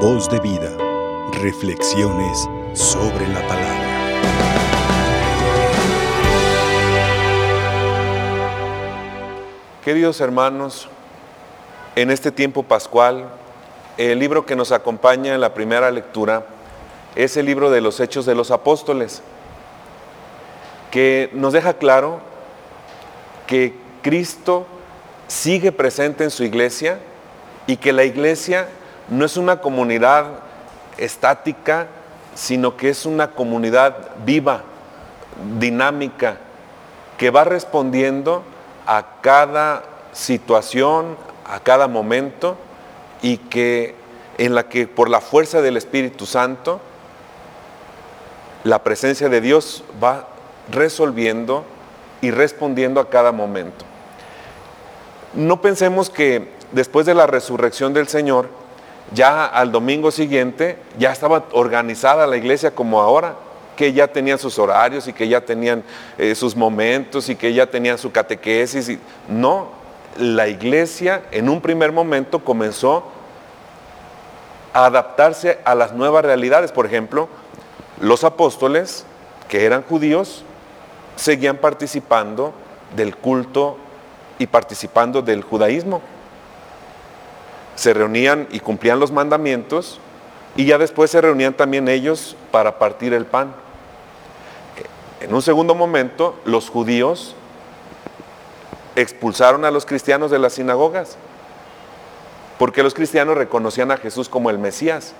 Voz de vida. Reflexiones sobre la palabra. Queridos hermanos, en este tiempo pascual, el libro que nos acompaña en la primera lectura es el libro de los Hechos de los Apóstoles, que nos deja claro que Cristo sigue presente en su iglesia y que la iglesia no es una comunidad estática, sino que es una comunidad viva, dinámica, que va respondiendo a cada situación, a cada momento y que en la que por la fuerza del Espíritu Santo la presencia de Dios va resolviendo y respondiendo a cada momento. No pensemos que después de la resurrección del Señor, ya al domingo siguiente, ya estaba organizada la iglesia como ahora, que ya tenían sus horarios y que ya tenían eh, sus momentos y que ya tenían su catequesis. No, la iglesia en un primer momento comenzó a adaptarse a las nuevas realidades. Por ejemplo, los apóstoles, que eran judíos, seguían participando del culto y participando del judaísmo. Se reunían y cumplían los mandamientos y ya después se reunían también ellos para partir el pan. En un segundo momento, los judíos expulsaron a los cristianos de las sinagogas, porque los cristianos reconocían a Jesús como el Mesías.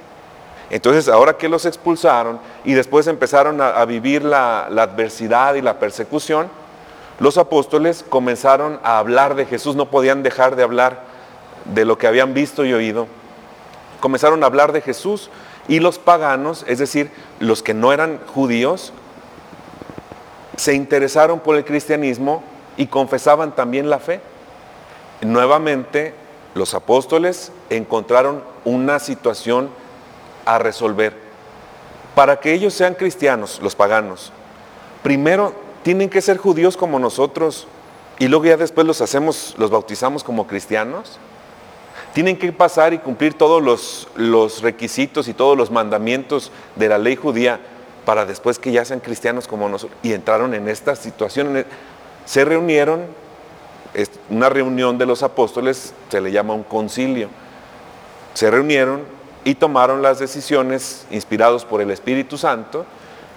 Entonces, ahora que los expulsaron y después empezaron a, vivir la, adversidad y la persecución, los apóstoles comenzaron a hablar de Jesús, no podían dejar de hablar de lo que habían visto y oído. Comenzaron a hablar de Jesús y los paganos, es decir, los que no eran judíos, se interesaron por el cristianismo y confesaban también la fe. Nuevamente, los apóstoles encontraron una situación a resolver. Para que ellos sean cristianos, los paganos, primero tienen que ser judíos como nosotros y luego ya después los hacemos, los bautizamos como cristianos. Tienen que pasar y cumplir todos los, requisitos y todos los mandamientos de la ley judía para después que ya sean cristianos como nosotros. Y entraron en esta situación. Se reunieron, una reunión de los apóstoles se le llama un concilio. Se reunieron y tomaron las decisiones inspirados por el Espíritu Santo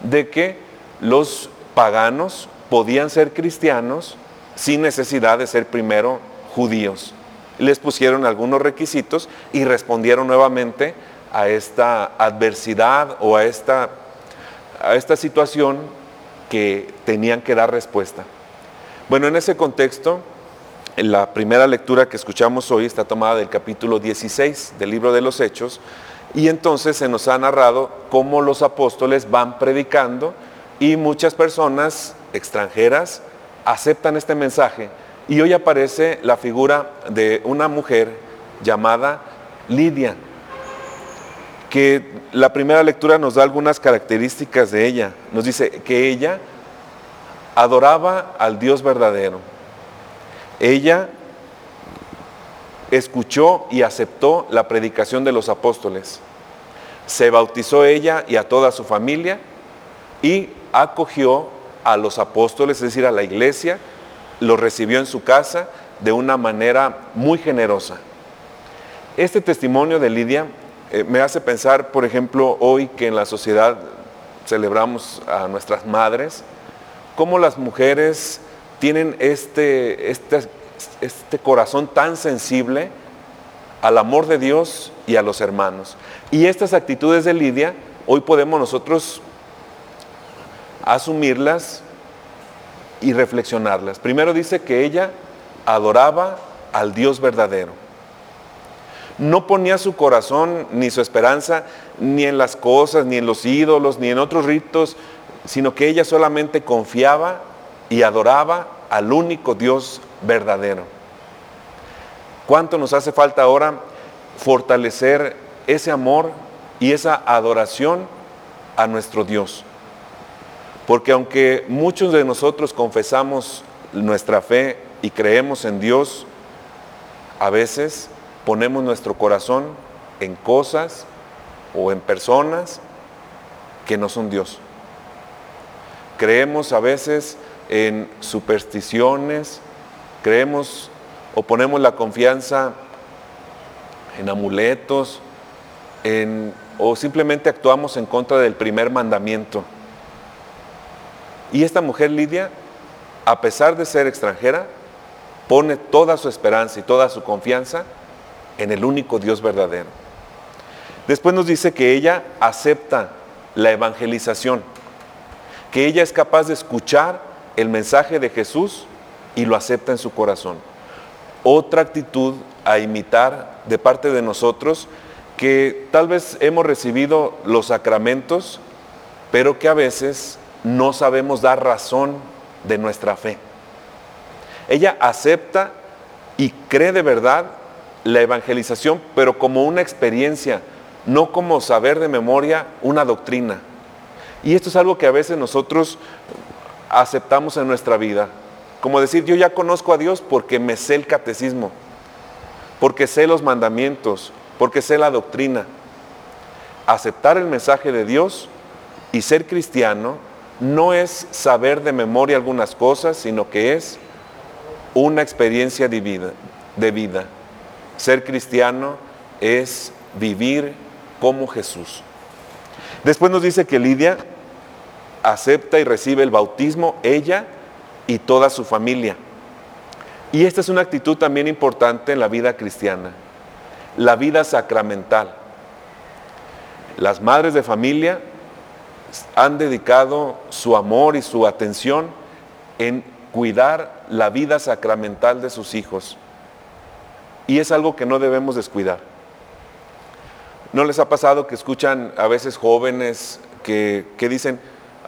de que los paganos podían ser cristianos sin necesidad de ser primero judíos. Les pusieron algunos requisitos y respondieron nuevamente a esta adversidad o a esta, a esta situación que tenían que dar respuesta. Bueno, en ese contexto, la primera lectura que escuchamos hoy está tomada del capítulo 16 del libro de los Hechos y entonces se nos ha narrado cómo los apóstoles van predicando y muchas personas extranjeras aceptan este mensaje. Y hoy aparece la figura de una mujer llamada Lidia, que la primera lectura nos da algunas características de ella. Nos dice que ella adoraba al Dios verdadero ella escuchó y aceptó la predicación de los apóstoles. Se bautizó ella y a toda su familia y acogió a los apóstoles, es decir, a la iglesia, los recibió en su casa de una manera muy generosa. Este testimonio de Lidia eh, me hace pensar, por ejemplo, hoy que en la sociedad celebramos a nuestras madres, cómo las mujeres tienen este, este, este corazón tan sensible al amor de Dios y a los hermanos. Y estas actitudes de Lidia, hoy podemos nosotros asumirlas y reflexionarlas. Primero dice que ella adoraba al Dios verdadero. No ponía su corazón ni su esperanza ni en las cosas, ni en los ídolos, ni en otros ritos, sino que ella solamente confiaba y adoraba al único Dios verdadero. ¿Cuánto nos hace falta ahora fortalecer ese amor y esa adoración a nuestro Dios? Porque aunque muchos de nosotros confesamos nuestra fe y creemos en Dios, a veces ponemos nuestro corazón en cosas o en personas que no son Dios. Creemos a veces en supersticiones, creemos o ponemos la confianza en amuletos, en, o simplemente actuamos en contra del primer mandamiento. Y esta mujer Lidia, a pesar de ser extranjera, pone toda su esperanza y toda su confianza en el único Dios verdadero. Después nos dice que ella acepta la evangelización, que ella es capaz de escuchar el mensaje de Jesús y lo acepta en su corazón. Otra actitud a imitar de parte de nosotros que tal vez hemos recibido los sacramentos, pero que a veces no sabemos dar razón de nuestra fe. Ella acepta y cree de verdad la evangelización, pero como una experiencia, no como saber de memoria una doctrina. Y esto es algo que a veces nosotros aceptamos en nuestra vida. Como decir, yo ya conozco a Dios porque me sé el catecismo, porque sé los mandamientos, porque sé la doctrina. Aceptar el mensaje de Dios y ser cristiano no es saber de memoria algunas cosas, sino que es una experiencia de vida. De vida. Ser cristiano es vivir como Jesús. Después nos dice que Lidia acepta y recibe el bautismo, ella y toda su familia. Y esta es una actitud también importante en la vida cristiana, la vida sacramental. Las madres de familia han dedicado su amor y su atención en cuidar la vida sacramental de sus hijos. Y es algo que no debemos descuidar. ¿No les ha pasado que escuchan a veces jóvenes que, dicen,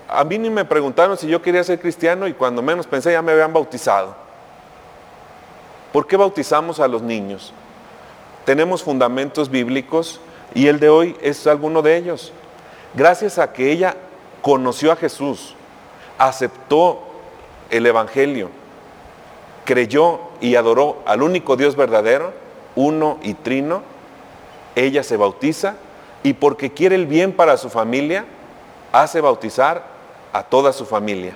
a mí ni me preguntaron si yo quería ser cristiano y cuando menos pensé ya me habían bautizado? ¿Por qué bautizamos a los niños? Tenemos fundamentos bíblicos y el de hoy es alguno de ellos. Gracias a que ella conoció a Jesús, aceptó el Evangelio, creyó y adoró al único Dios verdadero, uno y trino, ella se bautiza y porque quiere el bien para su familia, hace bautizar a toda su familia.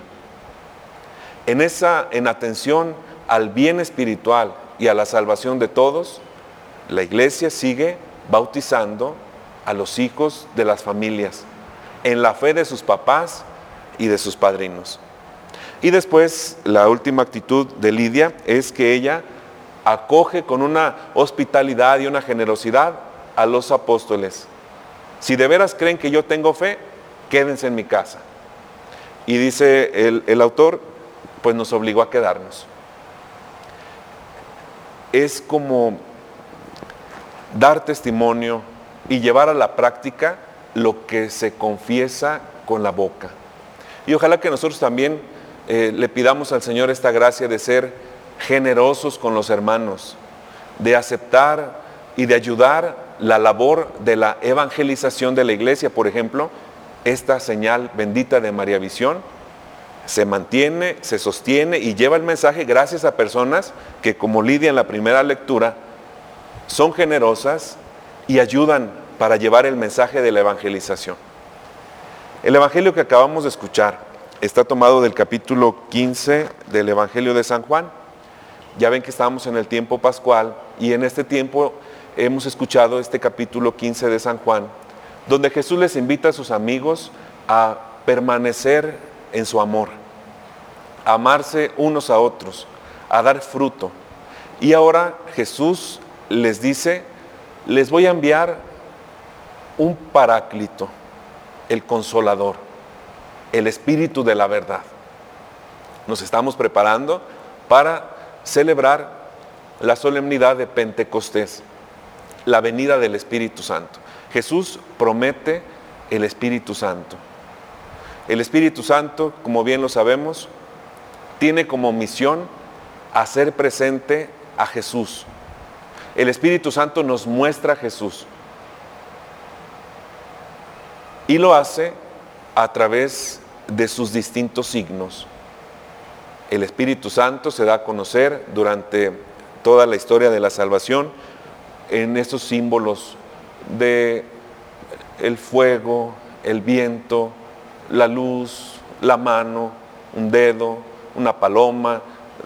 En esa en atención al bien espiritual y a la salvación de todos, la iglesia sigue bautizando a los hijos de las familias en la fe de sus papás y de sus padrinos. Y después, la última actitud de Lidia es que ella acoge con una hospitalidad y una generosidad a los apóstoles. Si de veras creen que yo tengo fe, quédense en mi casa. Y dice el, el autor, pues nos obligó a quedarnos. Es como dar testimonio y llevar a la práctica lo que se confiesa con la boca. Y ojalá que nosotros también eh, le pidamos al Señor esta gracia de ser generosos con los hermanos, de aceptar y de ayudar la labor de la evangelización de la iglesia. Por ejemplo, esta señal bendita de María Visión se mantiene, se sostiene y lleva el mensaje gracias a personas que, como Lidia en la primera lectura, son generosas y ayudan para llevar el mensaje de la evangelización. El evangelio que acabamos de escuchar está tomado del capítulo 15 del Evangelio de San Juan. Ya ven que estamos en el tiempo pascual y en este tiempo hemos escuchado este capítulo 15 de San Juan, donde Jesús les invita a sus amigos a permanecer en su amor, a amarse unos a otros, a dar fruto. Y ahora Jesús les dice, les voy a enviar un paráclito, el consolador, el espíritu de la verdad. Nos estamos preparando para celebrar la solemnidad de Pentecostés, la venida del Espíritu Santo. Jesús promete el Espíritu Santo. El Espíritu Santo, como bien lo sabemos, tiene como misión hacer presente a Jesús. El Espíritu Santo nos muestra a Jesús. Y lo hace a través de sus distintos signos. El Espíritu Santo se da a conocer durante toda la historia de la salvación en estos símbolos de el fuego, el viento, la luz, la mano, un dedo, una paloma,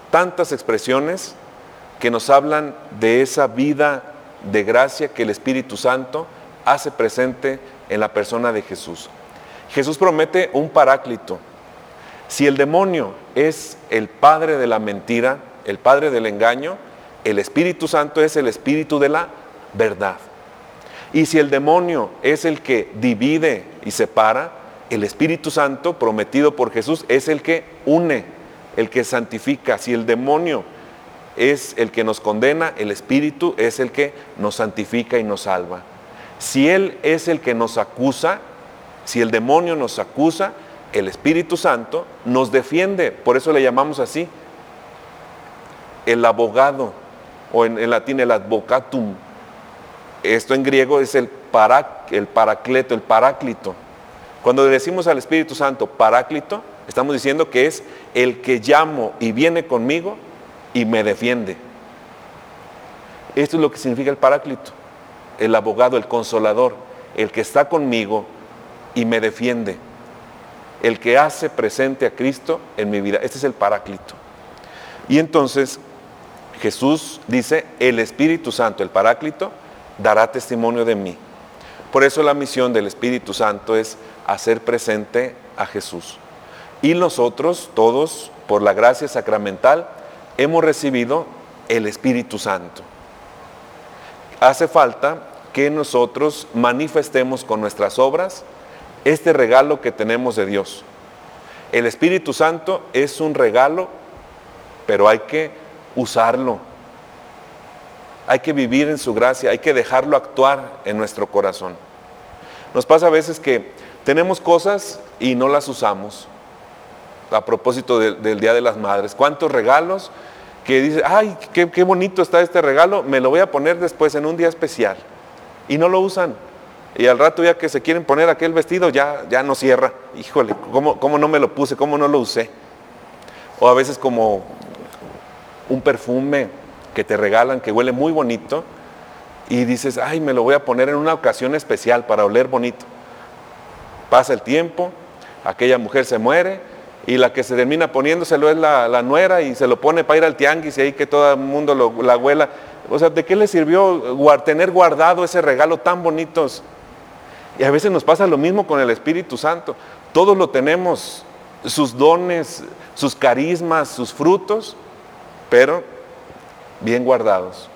tantas expresiones que nos hablan de esa vida de gracia que el Espíritu Santo hace presente en la persona de Jesús. Jesús promete un paráclito. Si el demonio es el padre de la mentira, el padre del engaño, el Espíritu Santo es el espíritu de la verdad. Y si el demonio es el que divide y separa, el Espíritu Santo prometido por Jesús es el que une, el que santifica. Si el demonio es el que nos condena, el Espíritu es el que nos santifica y nos salva. Si Él es el que nos acusa, si el demonio nos acusa, el Espíritu Santo nos defiende. Por eso le llamamos así. El abogado, o en, latín el advocatum. Esto en griego es el, para, el paracleto, el paráclito. Cuando decimos al Espíritu Santo paráclito, estamos diciendo que es el que llamo y viene conmigo y me defiende. Esto es lo que significa el paráclito, el abogado, el consolador, el que está conmigo y me defiende, el que hace presente a Cristo en mi vida. Este es el paráclito. Y entonces Jesús dice, el Espíritu Santo, el paráclito, dará testimonio de mí. Por eso la misión del Espíritu Santo es hacer presente a Jesús. Y nosotros, todos, por la gracia sacramental, hemos recibido el Espíritu Santo. Hace falta que nosotros manifestemos con nuestras obras este regalo que tenemos de Dios. El Espíritu Santo es un regalo, pero hay que usarlo. Hay que vivir en su gracia, hay que dejarlo actuar en nuestro corazón. Nos pasa a veces que tenemos cosas y no las usamos. A propósito del Día de las Madres, ¿cuántos regalos que dice, ay, qué, qué bonito está este regalo, me lo voy a poner después en un día especial? Y no lo usan. Y al rato ya que se quieren poner aquel vestido, ya, ya no cierra. Híjole, ¿cómo, ¿cómo no me lo puse? ¿Cómo no lo usé? O a veces como un perfume que te regalan que huele muy bonito y dices, ay, me lo voy a poner en una ocasión especial para oler bonito. Pasa el tiempo, aquella mujer se muere y la que se termina poniéndoselo es la, nuera y se lo pone para ir al tianguis y ahí que todo el mundo lo, la huela. O sea, ¿de qué le sirvió tener guardado ese regalo tan bonitos? Y a veces nos pasa lo mismo con el Espíritu Santo. Todos lo tenemos, sus dones, sus carismas, sus frutos, pero bien guardados.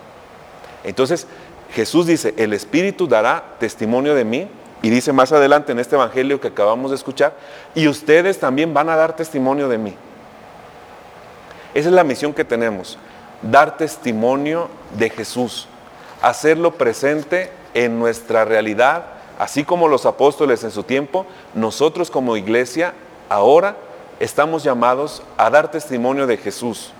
Entonces, Jesús dice, el Espíritu dará testimonio de mí, y dice más adelante en este Evangelio que acabamos de escuchar, y ustedes también van a dar testimonio de mí. Esa es la misión que tenemos, dar testimonio de Jesús, hacerlo presente en nuestra realidad, así como los apóstoles en su tiempo, nosotros como iglesia ahora estamos llamados a dar testimonio de Jesús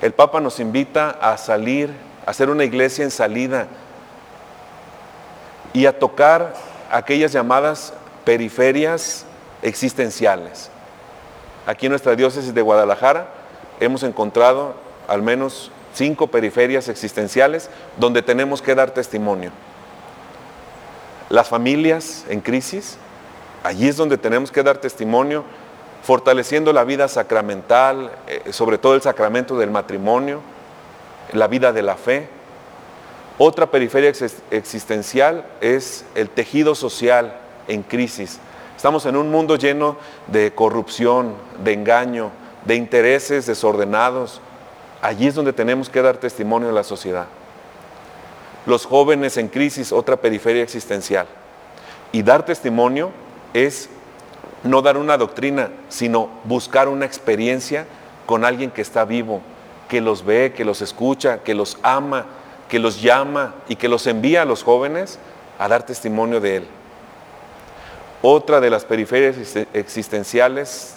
el Papa nos invita a salir, a hacer una iglesia en salida y a tocar aquellas llamadas periferias existenciales. Aquí en nuestra diócesis de Guadalajara hemos encontrado al menos cinco periferias existenciales donde tenemos que dar testimonio. Las familias en crisis, allí es donde tenemos que dar testimonio fortaleciendo la vida sacramental, eh, sobre todo el sacramento del matrimonio, la vida de la fe. Otra periferia existencial es el tejido social en crisis. Estamos en un mundo lleno de corrupción, de engaño, de intereses desordenados. Allí es donde tenemos que dar testimonio a la sociedad. Los jóvenes en crisis, otra periferia existencial. Y dar testimonio es no dar una doctrina, sino buscar una experiencia con alguien que está vivo, que los ve, que los escucha, que los ama, que los llama y que los envía a los jóvenes a dar testimonio de Él. Otra de las periferias existenciales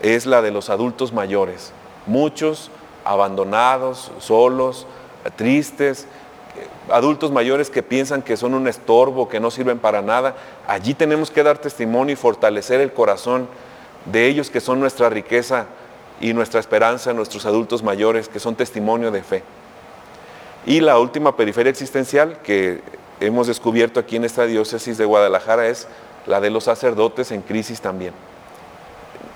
es la de los adultos mayores, muchos abandonados, solos, tristes, adultos mayores que piensan que son un estorbo, que no sirven para nada, allí tenemos que dar testimonio y fortalecer el corazón de ellos que son nuestra riqueza y nuestra esperanza, nuestros adultos mayores, que son testimonio de fe. Y la última periferia existencial, que hemos descubierto aquí en esta diócesis de Guadalajara es la de los sacerdotes en crisis también.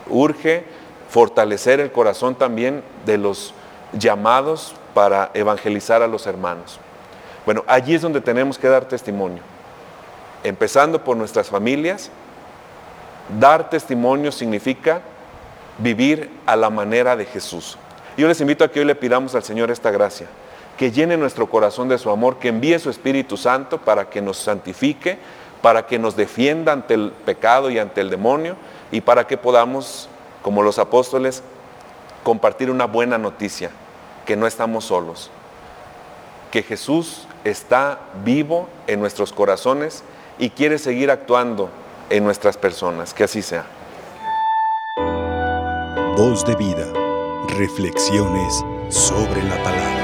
Urge fortalecer el corazón también de los llamados para evangelizar a los hermanos. Bueno, allí es donde tenemos que dar testimonio, empezando por nuestras familias. Dar testimonio significa vivir a la manera de Jesús. Yo les invito a que hoy le pidamos al Señor esta gracia, que llene nuestro corazón de su amor, que envíe su Espíritu Santo para que nos santifique, para que nos defienda ante el pecado y ante el demonio y para que podamos, como los apóstoles, compartir una buena noticia, que no estamos solos, que Jesús está vivo en nuestros corazones y quiere seguir actuando en nuestras personas. Que así sea. Voz de vida. Reflexiones sobre la palabra.